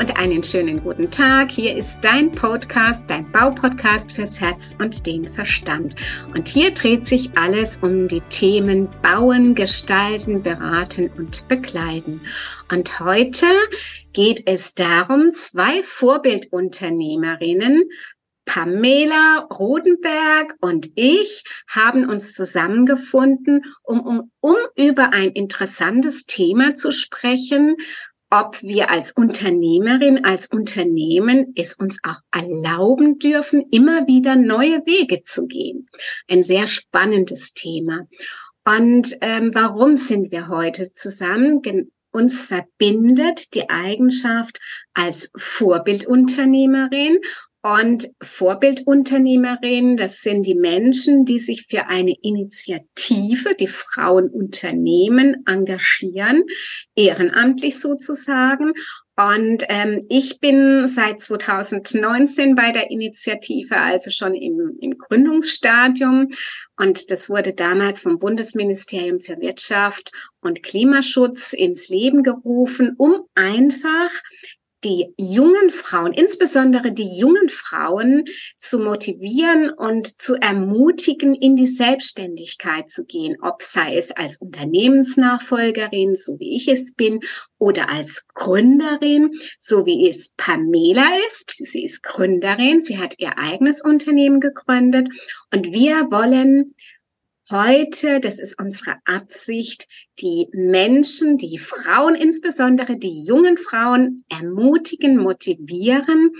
und einen schönen guten Tag. Hier ist dein Podcast, dein Baupodcast fürs Herz und den Verstand. Und hier dreht sich alles um die Themen Bauen, Gestalten, Beraten und Bekleiden. Und heute geht es darum, zwei Vorbildunternehmerinnen Pamela Rodenberg und ich haben uns zusammengefunden, um, um, um über ein interessantes Thema zu sprechen, ob wir als Unternehmerin, als Unternehmen es uns auch erlauben dürfen, immer wieder neue Wege zu gehen. Ein sehr spannendes Thema. Und ähm, warum sind wir heute zusammen? uns verbindet die Eigenschaft als Vorbildunternehmerin und Vorbildunternehmerinnen, das sind die Menschen, die sich für eine Initiative, die Frauenunternehmen engagieren, ehrenamtlich sozusagen. Und ähm, ich bin seit 2019 bei der Initiative, also schon im, im Gründungsstadium. Und das wurde damals vom Bundesministerium für Wirtschaft und Klimaschutz ins Leben gerufen, um einfach die jungen Frauen, insbesondere die jungen Frauen, zu motivieren und zu ermutigen, in die Selbstständigkeit zu gehen, ob sei es als Unternehmensnachfolgerin, so wie ich es bin, oder als Gründerin, so wie es Pamela ist. Sie ist Gründerin, sie hat ihr eigenes Unternehmen gegründet. Und wir wollen heute, das ist unsere Absicht, die Menschen, die Frauen, insbesondere die jungen Frauen ermutigen, motivieren,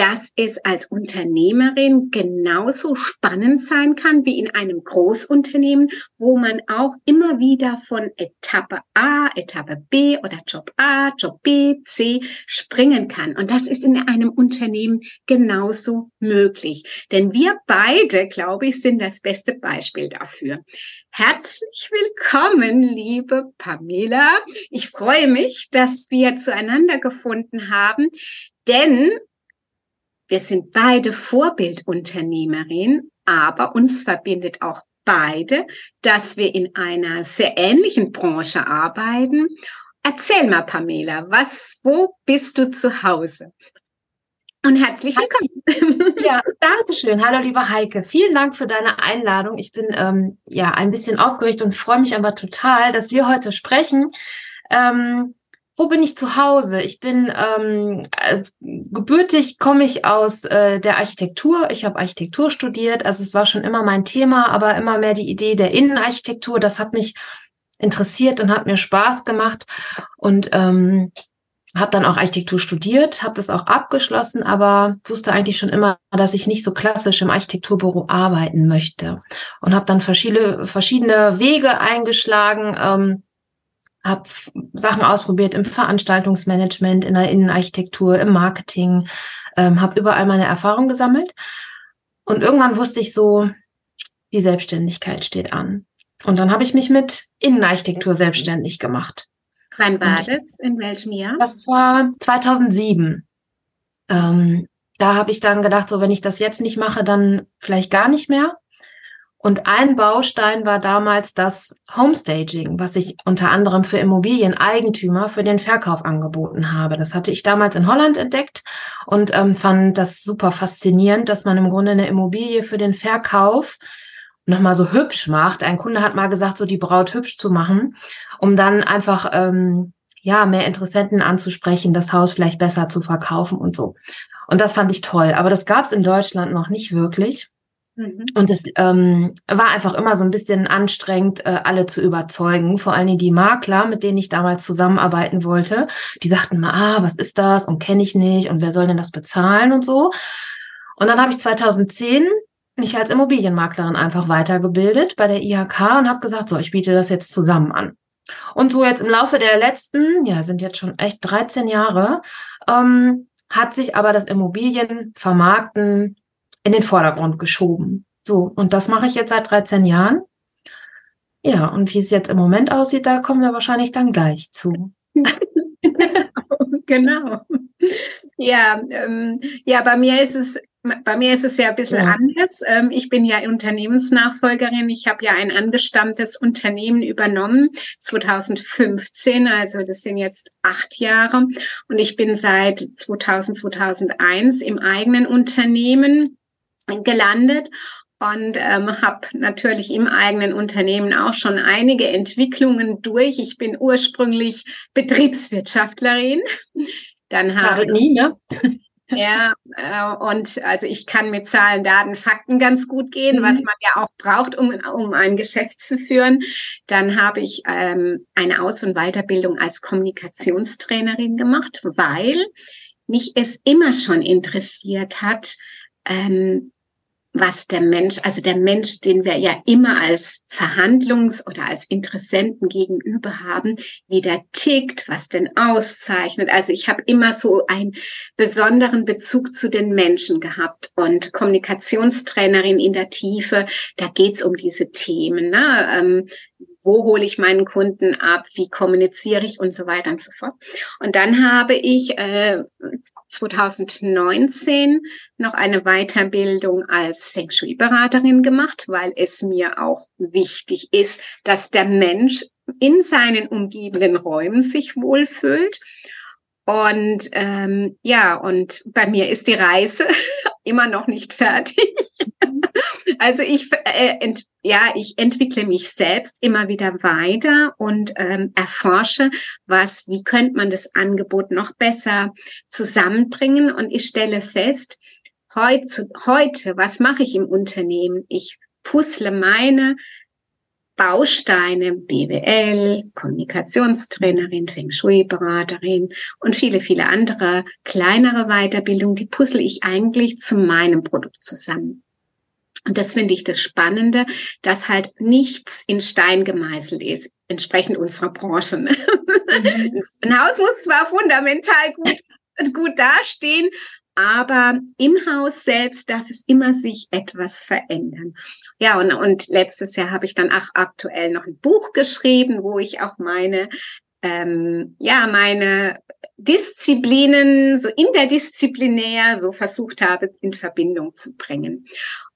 dass es als Unternehmerin genauso spannend sein kann wie in einem Großunternehmen, wo man auch immer wieder von Etappe A, Etappe B oder Job A, Job B, C springen kann. Und das ist in einem Unternehmen genauso möglich. Denn wir beide, glaube ich, sind das beste Beispiel dafür. Herzlich willkommen, liebe Pamela. Ich freue mich, dass wir zueinander gefunden haben, denn wir sind beide Vorbildunternehmerin, aber uns verbindet auch beide, dass wir in einer sehr ähnlichen Branche arbeiten. Erzähl mal, Pamela, was, wo bist du zu Hause? Und herzlich willkommen. Ja, danke schön. Hallo, liebe Heike. Vielen Dank für deine Einladung. Ich bin ähm, ja ein bisschen aufgeregt und freue mich aber total, dass wir heute sprechen. Ähm, wo bin ich zu Hause? Ich bin ähm, äh, gebürtig, komme ich aus äh, der Architektur. Ich habe Architektur studiert, also es war schon immer mein Thema, aber immer mehr die Idee der Innenarchitektur. Das hat mich interessiert und hat mir Spaß gemacht und ähm, habe dann auch Architektur studiert, habe das auch abgeschlossen, aber wusste eigentlich schon immer, dass ich nicht so klassisch im Architekturbüro arbeiten möchte und habe dann verschiedene verschiedene Wege eingeschlagen. Ähm, habe Sachen ausprobiert im Veranstaltungsmanagement, in der Innenarchitektur, im Marketing, ähm, habe überall meine Erfahrung gesammelt. Und irgendwann wusste ich so, die Selbstständigkeit steht an. Und dann habe ich mich mit Innenarchitektur selbstständig gemacht. Wann war das? In welchem Jahr? Das war 2007. Ähm, da habe ich dann gedacht, so wenn ich das jetzt nicht mache, dann vielleicht gar nicht mehr. Und ein Baustein war damals das Homestaging, was ich unter anderem für Immobilieneigentümer für den Verkauf angeboten habe. Das hatte ich damals in Holland entdeckt und ähm, fand das super faszinierend, dass man im Grunde eine Immobilie für den Verkauf nochmal so hübsch macht. Ein Kunde hat mal gesagt, so die Braut hübsch zu machen, um dann einfach ähm, ja mehr Interessenten anzusprechen, das Haus vielleicht besser zu verkaufen und so. Und das fand ich toll. Aber das gab es in Deutschland noch nicht wirklich. Mhm. Und es ähm, war einfach immer so ein bisschen anstrengend, äh, alle zu überzeugen. Vor allen Dingen die Makler, mit denen ich damals zusammenarbeiten wollte, die sagten mal, ah, was ist das und kenne ich nicht und wer soll denn das bezahlen und so. Und dann habe ich 2010 mich als Immobilienmaklerin einfach weitergebildet bei der IHK und habe gesagt, so, ich biete das jetzt zusammen an. Und so jetzt im Laufe der letzten, ja, sind jetzt schon echt 13 Jahre, ähm, hat sich aber das Immobilienvermarkten in den Vordergrund geschoben. So, und das mache ich jetzt seit 13 Jahren. Ja, und wie es jetzt im Moment aussieht, da kommen wir wahrscheinlich dann gleich zu. genau. Ja, ähm, ja, bei mir ist es bei mir ist es ja ein bisschen ja. anders. Ähm, ich bin ja Unternehmensnachfolgerin. Ich habe ja ein angestammtes Unternehmen übernommen 2015. Also das sind jetzt acht Jahre. Und ich bin seit 2000, 2001 im eigenen Unternehmen gelandet und ähm, habe natürlich im eigenen Unternehmen auch schon einige Entwicklungen durch. Ich bin ursprünglich Betriebswirtschaftlerin. Dann habe ich nie, ne? Ja, äh, und also ich kann mit Zahlen, Daten, Fakten ganz gut gehen, mhm. was man ja auch braucht, um, um ein Geschäft zu führen. Dann habe ich ähm, eine Aus- und Weiterbildung als Kommunikationstrainerin gemacht, weil mich es immer schon interessiert hat, ähm, was der Mensch, also der Mensch, den wir ja immer als Verhandlungs- oder als Interessenten gegenüber haben, wie der tickt, was denn auszeichnet. Also ich habe immer so einen besonderen Bezug zu den Menschen gehabt und Kommunikationstrainerin in der Tiefe, da geht's um diese Themen. Ne? Ähm, wo hole ich meinen Kunden ab, wie kommuniziere ich und so weiter und so fort. Und dann habe ich äh, 2019 noch eine Weiterbildung als Feng Shui-Beraterin gemacht, weil es mir auch wichtig ist, dass der Mensch in seinen umgebenden Räumen sich wohlfühlt. Und ähm, ja, und bei mir ist die Reise immer noch nicht fertig. Also ich, äh, ent, ja, ich entwickle mich selbst immer wieder weiter und ähm, erforsche, was, wie könnte man das Angebot noch besser zusammenbringen. Und ich stelle fest, heute, heute was mache ich im Unternehmen? Ich puzzle meine Bausteine, BWL, Kommunikationstrainerin, Feng Shui-Beraterin und viele, viele andere kleinere Weiterbildungen, die puzzle ich eigentlich zu meinem Produkt zusammen. Und das finde ich das Spannende, dass halt nichts in Stein gemeißelt ist, entsprechend unserer Branche. Ne? Mhm. Ein Haus muss zwar fundamental gut, gut dastehen, aber im Haus selbst darf es immer sich etwas verändern. Ja, und, und letztes Jahr habe ich dann auch aktuell noch ein Buch geschrieben, wo ich auch meine ähm, ja, meine Disziplinen so interdisziplinär so versucht habe, in Verbindung zu bringen.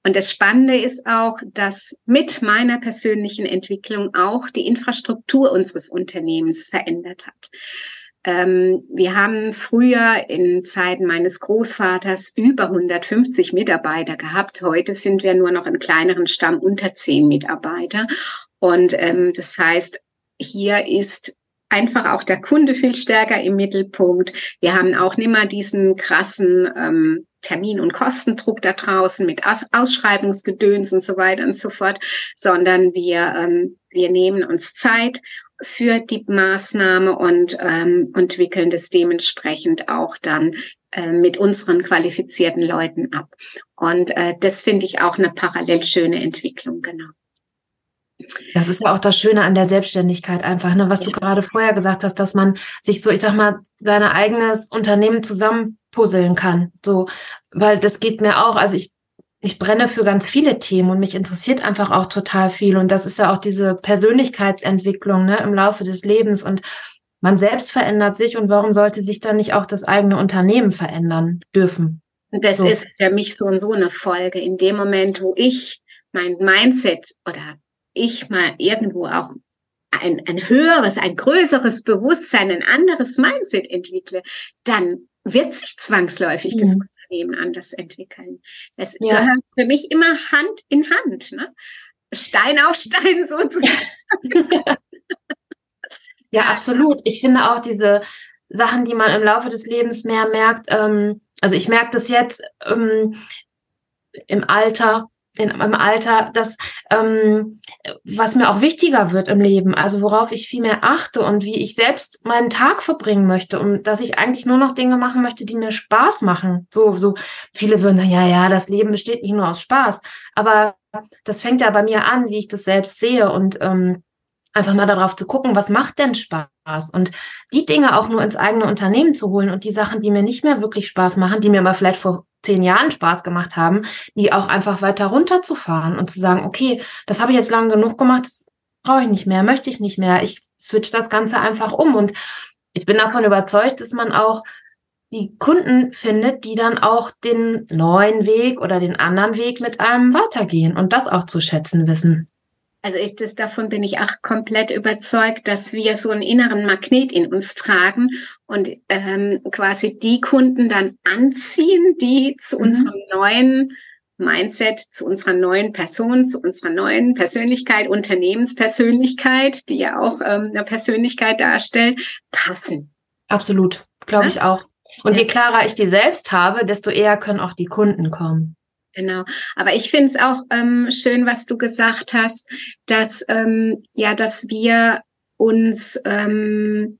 Und das Spannende ist auch, dass mit meiner persönlichen Entwicklung auch die Infrastruktur unseres Unternehmens verändert hat. Ähm, wir haben früher in Zeiten meines Großvaters über 150 Mitarbeiter gehabt. Heute sind wir nur noch in kleineren Stamm unter 10 Mitarbeiter. Und ähm, das heißt, hier ist einfach auch der Kunde viel stärker im Mittelpunkt. Wir haben auch nicht mehr diesen krassen ähm, Termin- und Kostendruck da draußen mit Aus Ausschreibungsgedöns und so weiter und so fort, sondern wir, ähm, wir nehmen uns Zeit für die Maßnahme und ähm, entwickeln das dementsprechend auch dann äh, mit unseren qualifizierten Leuten ab. Und äh, das finde ich auch eine parallel schöne Entwicklung, genau. Das ist ja auch das Schöne an der Selbstständigkeit einfach, ne, was du gerade vorher gesagt hast, dass man sich so, ich sag mal, sein eigenes Unternehmen zusammenpuzzeln kann. So, weil das geht mir auch, also ich, ich brenne für ganz viele Themen und mich interessiert einfach auch total viel. Und das ist ja auch diese Persönlichkeitsentwicklung, ne, im Laufe des Lebens und man selbst verändert sich und warum sollte sich dann nicht auch das eigene Unternehmen verändern dürfen? Das so. ist für mich so und so eine Folge. In dem Moment, wo ich mein Mindset oder ich mal irgendwo auch ein, ein höheres, ein größeres Bewusstsein, ein anderes Mindset entwickle, dann wird sich zwangsläufig mhm. das Unternehmen anders entwickeln. Das ja. gehört für mich immer Hand in Hand, ne? Stein auf Stein sozusagen. ja, absolut. Ich finde auch diese Sachen, die man im Laufe des Lebens mehr merkt, ähm, also ich merke das jetzt ähm, im Alter, in, im Alter, das, ähm, was mir auch wichtiger wird im Leben, also worauf ich viel mehr achte und wie ich selbst meinen Tag verbringen möchte und dass ich eigentlich nur noch Dinge machen möchte, die mir Spaß machen. So, so viele würden ja, ja, das Leben besteht nicht nur aus Spaß, aber das fängt ja bei mir an, wie ich das selbst sehe und ähm, einfach mal darauf zu gucken, was macht denn Spaß? Und die Dinge auch nur ins eigene Unternehmen zu holen und die Sachen, die mir nicht mehr wirklich Spaß machen, die mir aber vielleicht vor zehn Jahren Spaß gemacht haben, die auch einfach weiter runterzufahren und zu sagen, okay, das habe ich jetzt lange genug gemacht, das brauche ich nicht mehr, möchte ich nicht mehr, ich switch das Ganze einfach um und ich bin davon überzeugt, dass man auch die Kunden findet, die dann auch den neuen Weg oder den anderen Weg mit einem weitergehen und das auch zu schätzen wissen. Also ist es davon bin ich auch komplett überzeugt, dass wir so einen inneren Magnet in uns tragen und ähm, quasi die Kunden dann anziehen, die zu mhm. unserem neuen Mindset, zu unserer neuen Person, zu unserer neuen Persönlichkeit, Unternehmenspersönlichkeit, die ja auch ähm, eine Persönlichkeit darstellt, passen. Absolut, glaube ja? ich auch. Und je klarer ich die selbst habe, desto eher können auch die Kunden kommen. Genau. Aber ich finde es auch ähm, schön, was du gesagt hast, dass ähm, ja, dass wir uns ähm,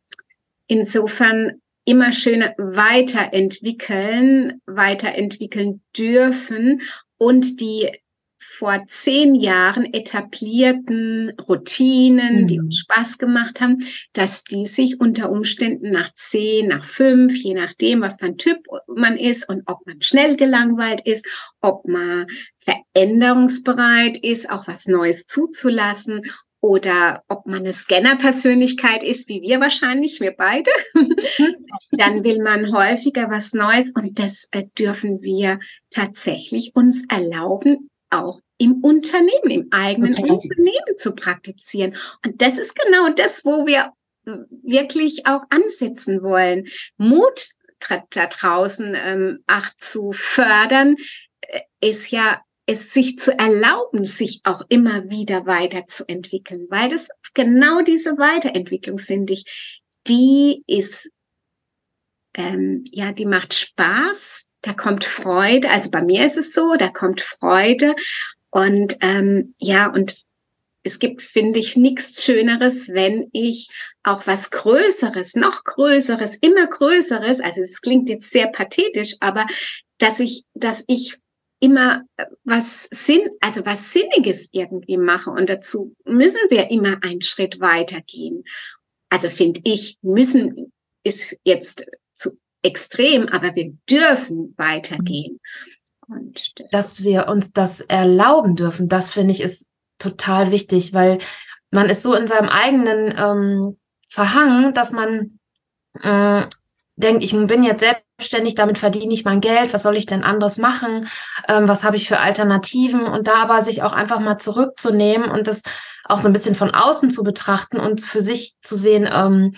insofern immer schöner weiterentwickeln, weiterentwickeln dürfen und die vor zehn Jahren etablierten Routinen, mhm. die uns Spaß gemacht haben, dass die sich unter Umständen nach zehn, nach fünf, je nachdem, was für ein Typ man ist und ob man schnell gelangweilt ist, ob man veränderungsbereit ist, auch was Neues zuzulassen oder ob man eine Scanner-Persönlichkeit ist, wie wir wahrscheinlich, wir beide, dann will man häufiger was Neues und das äh, dürfen wir tatsächlich uns erlauben, auch im Unternehmen, im eigenen okay. Unternehmen zu praktizieren. Und das ist genau das, wo wir wirklich auch ansetzen wollen. Mut da draußen ähm, auch zu fördern, äh, ist ja es sich zu erlauben, sich auch immer wieder weiterzuentwickeln, weil das genau diese Weiterentwicklung finde ich, die ist ähm, ja, die macht Spaß, da kommt Freude. Also bei mir ist es so, da kommt Freude und ähm, ja, und es gibt, finde ich, nichts Schöneres, wenn ich auch was Größeres, noch Größeres, immer Größeres, also es klingt jetzt sehr pathetisch, aber dass ich, dass ich immer äh, was Sinn, also was Sinniges irgendwie mache und dazu müssen wir immer einen Schritt weitergehen. Also finde ich, müssen ist jetzt extrem, aber wir dürfen weitergehen. Und das dass wir uns das erlauben dürfen, das finde ich ist total wichtig, weil man ist so in seinem eigenen ähm, Verhangen, dass man äh, denkt, ich bin jetzt selbstständig, damit verdiene ich mein Geld, was soll ich denn anderes machen, ähm, was habe ich für Alternativen? Und da aber sich auch einfach mal zurückzunehmen und das auch so ein bisschen von außen zu betrachten und für sich zu sehen, ähm,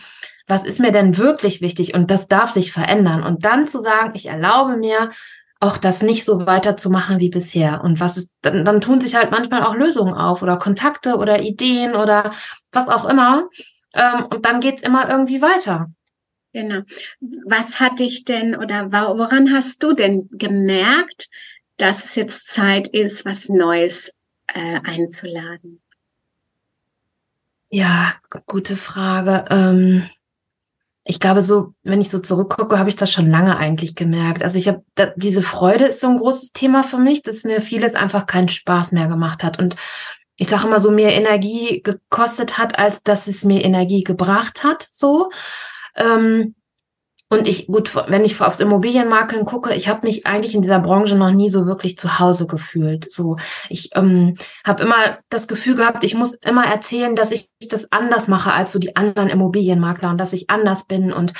was ist mir denn wirklich wichtig und das darf sich verändern und dann zu sagen, ich erlaube mir auch das nicht so weiterzumachen wie bisher. Und was ist, dann, dann tun sich halt manchmal auch Lösungen auf oder Kontakte oder Ideen oder was auch immer. Ähm, und dann geht's immer irgendwie weiter. Genau. Was hat dich denn oder woran hast du denn gemerkt, dass es jetzt Zeit ist, was Neues äh, einzuladen? Ja, gute Frage. Ähm, ich glaube, so, wenn ich so zurückgucke, habe ich das schon lange eigentlich gemerkt. Also ich habe diese Freude ist so ein großes Thema für mich, dass mir vieles einfach keinen Spaß mehr gemacht hat und ich sage immer so mehr Energie gekostet hat, als dass es mir Energie gebracht hat. So. Ähm, und ich, gut, wenn ich aufs Immobilienmakeln gucke, ich habe mich eigentlich in dieser Branche noch nie so wirklich zu Hause gefühlt. So, ich ähm, habe immer das Gefühl gehabt, ich muss immer erzählen, dass ich das anders mache als so die anderen Immobilienmakler und dass ich anders bin. Und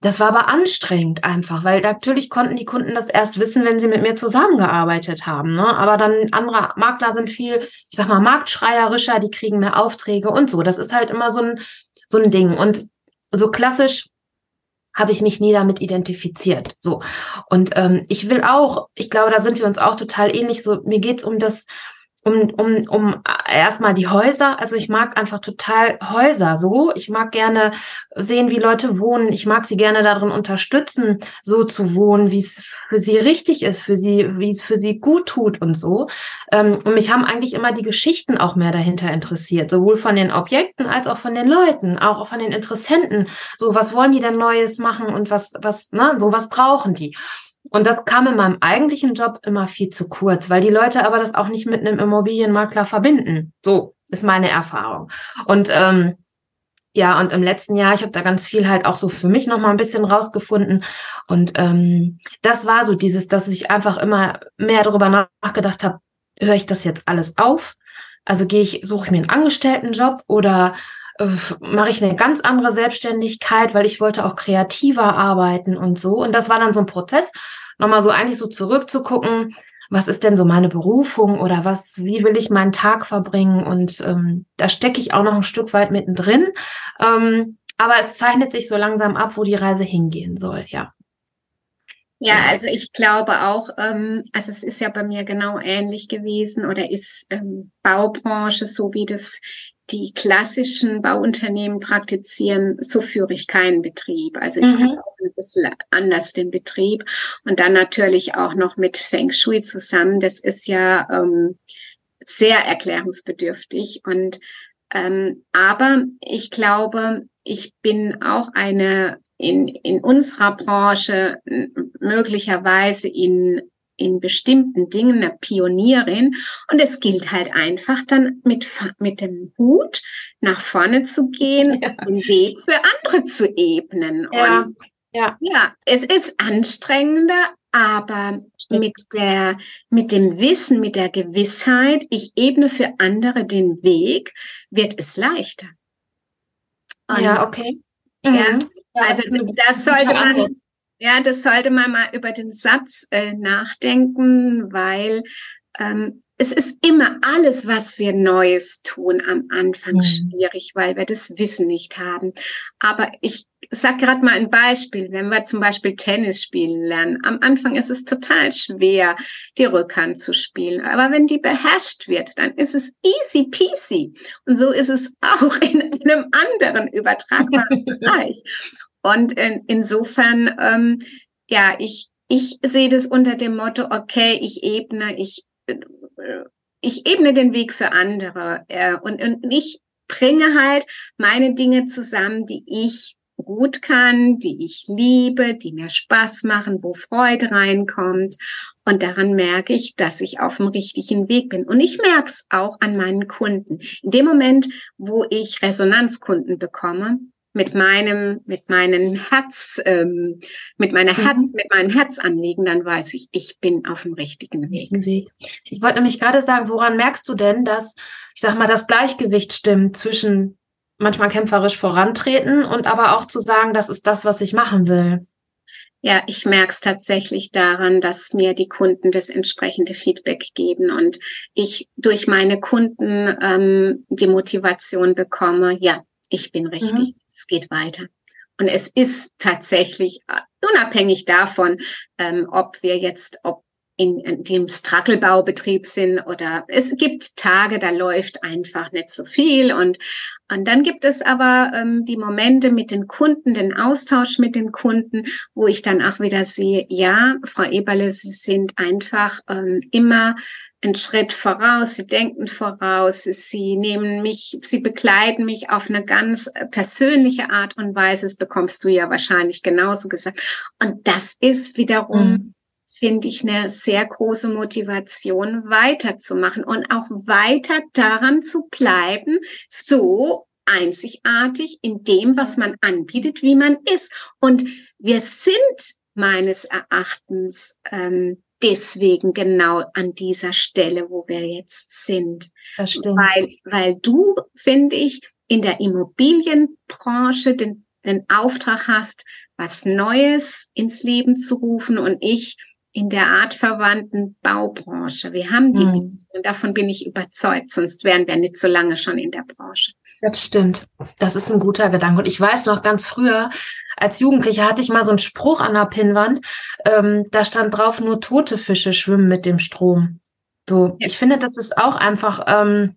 das war aber anstrengend einfach, weil natürlich konnten die Kunden das erst wissen, wenn sie mit mir zusammengearbeitet haben. Ne? Aber dann andere Makler sind viel, ich sag mal, marktschreierischer, die kriegen mehr Aufträge und so. Das ist halt immer so ein, so ein Ding. Und so klassisch habe ich mich nie damit identifiziert. So. Und ähm, ich will auch, ich glaube, da sind wir uns auch total ähnlich. So, mir geht's um das, um, um, um erstmal die Häuser. Also ich mag einfach total Häuser so. Ich mag gerne sehen, wie Leute wohnen. Ich mag sie gerne darin unterstützen, so zu wohnen, wie es für sie richtig ist, für sie, wie es für sie gut tut und so. Ähm, und mich haben eigentlich immer die Geschichten auch mehr dahinter interessiert, sowohl von den Objekten als auch von den Leuten, auch von den Interessenten. So, was wollen die denn Neues machen und was, was, ne, so was brauchen die? Und das kam in meinem eigentlichen Job immer viel zu kurz, weil die Leute aber das auch nicht mit einem Immobilienmakler verbinden. So ist meine Erfahrung. Und ähm, ja, und im letzten Jahr, ich habe da ganz viel halt auch so für mich noch mal ein bisschen rausgefunden. Und ähm, das war so dieses, dass ich einfach immer mehr darüber nachgedacht habe, höre ich das jetzt alles auf? Also gehe ich, suche ich mir einen Angestelltenjob oder äh, mache ich eine ganz andere Selbstständigkeit, weil ich wollte auch kreativer arbeiten und so. Und das war dann so ein Prozess, nochmal so eigentlich so zurückzugucken, was ist denn so meine Berufung oder was, wie will ich meinen Tag verbringen? Und ähm, da stecke ich auch noch ein Stück weit mittendrin. Ähm, aber es zeichnet sich so langsam ab, wo die Reise hingehen soll, ja. Ja, also ich glaube auch, ähm, also es ist ja bei mir genau ähnlich gewesen oder ist ähm, Baubranche, so wie das die klassischen Bauunternehmen praktizieren, so führe ich keinen Betrieb. Also ich mhm. habe auch ein bisschen anders den Betrieb und dann natürlich auch noch mit Feng Shui zusammen. Das ist ja ähm, sehr erklärungsbedürftig und ähm, aber ich glaube, ich bin auch eine in, in unserer Branche möglicherweise in in bestimmten Dingen eine Pionierin und es gilt halt einfach dann mit, mit dem Hut nach vorne zu gehen, ja. den Weg für andere zu ebnen. Ja. Und ja. ja, es ist anstrengender, aber mit der, mit dem Wissen, mit der Gewissheit, ich ebne für andere den Weg, wird es leichter. Und ja, okay. Mhm. Ja, also das sollte man, ja, das sollte man mal über den Satz äh, nachdenken, weil ähm, es ist immer alles, was wir Neues tun, am Anfang mhm. schwierig, weil wir das Wissen nicht haben. Aber ich sag gerade mal ein Beispiel. Wenn wir zum Beispiel Tennis spielen lernen, am Anfang ist es total schwer, die Rückhand zu spielen. Aber wenn die beherrscht wird, dann ist es easy peasy. Und so ist es auch in einem anderen übertragbaren Bereich. Und in, insofern, ähm, ja, ich, ich sehe das unter dem Motto, okay, ich ebne, ich, äh, ich ebne den Weg für andere äh, und, und ich bringe halt meine Dinge zusammen, die ich gut kann, die ich liebe, die mir Spaß machen, wo Freude reinkommt. Und daran merke ich, dass ich auf dem richtigen Weg bin. Und ich merke es auch an meinen Kunden. In dem Moment, wo ich Resonanzkunden bekomme, mit meinem, mit meinen Herz, ähm, mit meiner mhm. Herz, mit meinem Herzanliegen, dann weiß ich, ich bin auf dem richtigen Weg. Weg. Ich wollte nämlich gerade sagen, woran merkst du denn, dass, ich sag mal, das Gleichgewicht stimmt zwischen manchmal kämpferisch vorantreten und aber auch zu sagen, das ist das, was ich machen will? Ja, ich merke es tatsächlich daran, dass mir die Kunden das entsprechende Feedback geben und ich durch meine Kunden ähm, die Motivation bekomme, ja, ich bin richtig, mhm. Es geht weiter. Und es ist tatsächlich äh, unabhängig davon, ähm, ob wir jetzt, ob in, in dem Strackelbaubetrieb sind oder es gibt Tage, da läuft einfach nicht so viel und und dann gibt es aber ähm, die Momente mit den Kunden, den Austausch mit den Kunden, wo ich dann auch wieder sehe, ja, Frau Eberle, Sie sind einfach ähm, immer einen Schritt voraus, Sie denken voraus, Sie nehmen mich, Sie begleiten mich auf eine ganz persönliche Art und Weise. Das bekommst du ja wahrscheinlich genauso gesagt. Und das ist wiederum mhm finde ich eine sehr große Motivation, weiterzumachen und auch weiter daran zu bleiben, so einzigartig in dem, was man anbietet, wie man ist. Und wir sind meines Erachtens ähm, deswegen genau an dieser Stelle, wo wir jetzt sind. Das stimmt. Weil, weil du, finde ich, in der Immobilienbranche den, den Auftrag hast, was Neues ins Leben zu rufen und ich in der artverwandten Baubranche. Wir haben die hm. Mission, davon bin ich überzeugt, sonst wären wir nicht so lange schon in der Branche. Das stimmt. Das ist ein guter Gedanke. Und ich weiß noch ganz früher, als Jugendliche hatte ich mal so einen Spruch an der Pinnwand, ähm, da stand drauf, nur tote Fische schwimmen mit dem Strom. So, ja. ich finde, das ist auch einfach ähm,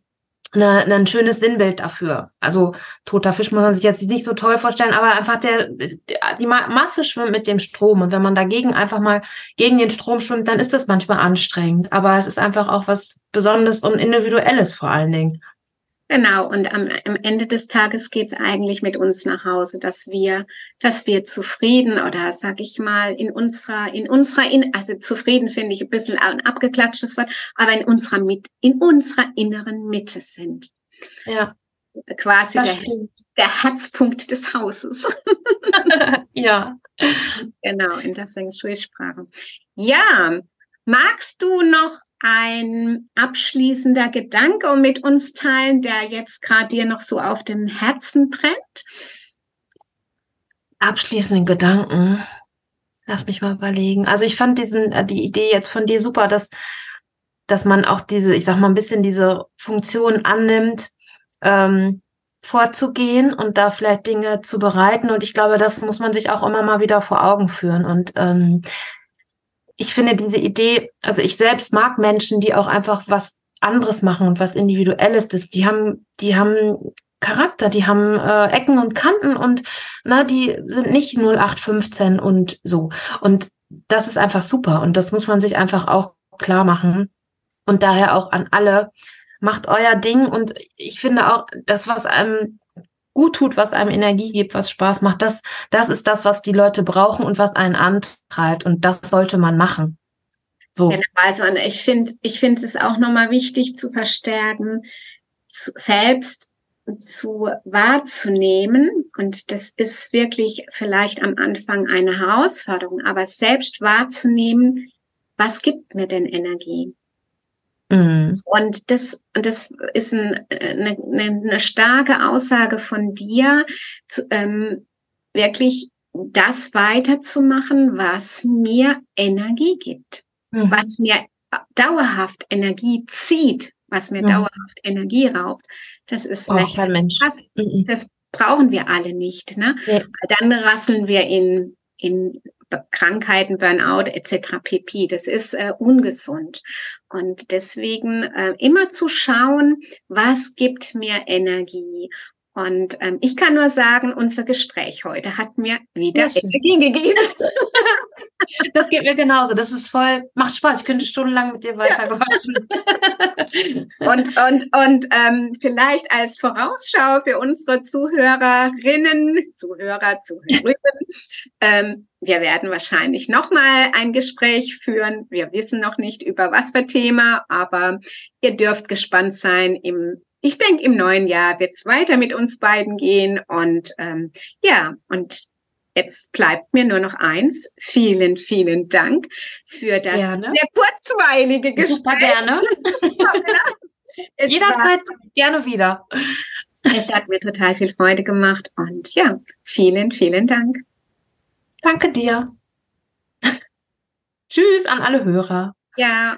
eine, ein schönes Sinnbild dafür. Also toter Fisch muss man sich jetzt nicht so toll vorstellen, aber einfach der, die Masse schwimmt mit dem Strom und wenn man dagegen einfach mal gegen den Strom schwimmt, dann ist das manchmal anstrengend. Aber es ist einfach auch was Besonderes und Individuelles vor allen Dingen. Genau, und am, am Ende des Tages geht's eigentlich mit uns nach Hause, dass wir, dass wir zufrieden oder sag ich mal, in unserer, in unserer, in, also zufrieden finde ich ein bisschen ein abgeklatschtes Wort, aber in unserer mit, in unserer inneren Mitte sind. Ja. Quasi der, der Herzpunkt des Hauses. ja. Genau, in der Feng Shui-Sprache. Ja, magst du noch ein abschließender Gedanke mit uns teilen, der jetzt gerade dir noch so auf dem Herzen brennt? Abschließenden Gedanken. Lass mich mal überlegen. Also ich fand diesen, äh, die Idee jetzt von dir super, dass, dass man auch diese, ich sag mal, ein bisschen diese Funktion annimmt, ähm, vorzugehen und da vielleicht Dinge zu bereiten. Und ich glaube, das muss man sich auch immer mal wieder vor Augen führen. Und ähm, ich finde diese Idee, also ich selbst mag Menschen, die auch einfach was anderes machen und was Individuelles. Das, die haben, die haben Charakter, die haben äh, Ecken und Kanten und na, die sind nicht 0815 und so. Und das ist einfach super und das muss man sich einfach auch klar machen. Und daher auch an alle, macht euer Ding und ich finde auch, das, was einem gut tut, was einem Energie gibt, was Spaß macht, das, das ist das, was die Leute brauchen und was einen antreibt und das sollte man machen. So. Genau, also ich finde, ich finde es auch nochmal wichtig zu verstärken, zu, selbst zu wahrzunehmen. Und das ist wirklich vielleicht am Anfang eine Herausforderung, aber selbst wahrzunehmen, was gibt mir denn Energie? Mhm. Und das, und das ist ein, eine, eine starke Aussage von dir, zu, ähm, wirklich das weiterzumachen, was mir Energie gibt, mhm. was mir dauerhaft Energie zieht, was mir mhm. dauerhaft Energie raubt. Das ist oh, kein Mensch. Das, mhm. das brauchen wir alle nicht. Ne? Ja. Dann rasseln wir in, in Krankheiten, Burnout etc. pp. Das ist äh, ungesund. Und deswegen äh, immer zu schauen, was gibt mir Energie und ähm, ich kann nur sagen, unser Gespräch heute hat mir wieder Energie gegeben. Das geht mir genauso. Das ist voll, macht Spaß. Ich könnte stundenlang mit dir weiter quatschen. und und, und ähm, vielleicht als Vorausschau für unsere Zuhörerinnen, Zuhörer, Zuhörerinnen, ähm, wir werden wahrscheinlich nochmal ein Gespräch führen. Wir wissen noch nicht über was für Thema, aber ihr dürft gespannt sein im ich denke, im neuen Jahr wird es weiter mit uns beiden gehen. Und ähm, ja, und jetzt bleibt mir nur noch eins. Vielen, vielen Dank für das gerne. sehr kurzweilige Gespräch. Super gerne. Jederzeit gerne wieder. Es hat mir total viel Freude gemacht. Und ja, vielen, vielen Dank. Danke dir. Tschüss an alle Hörer. Ja.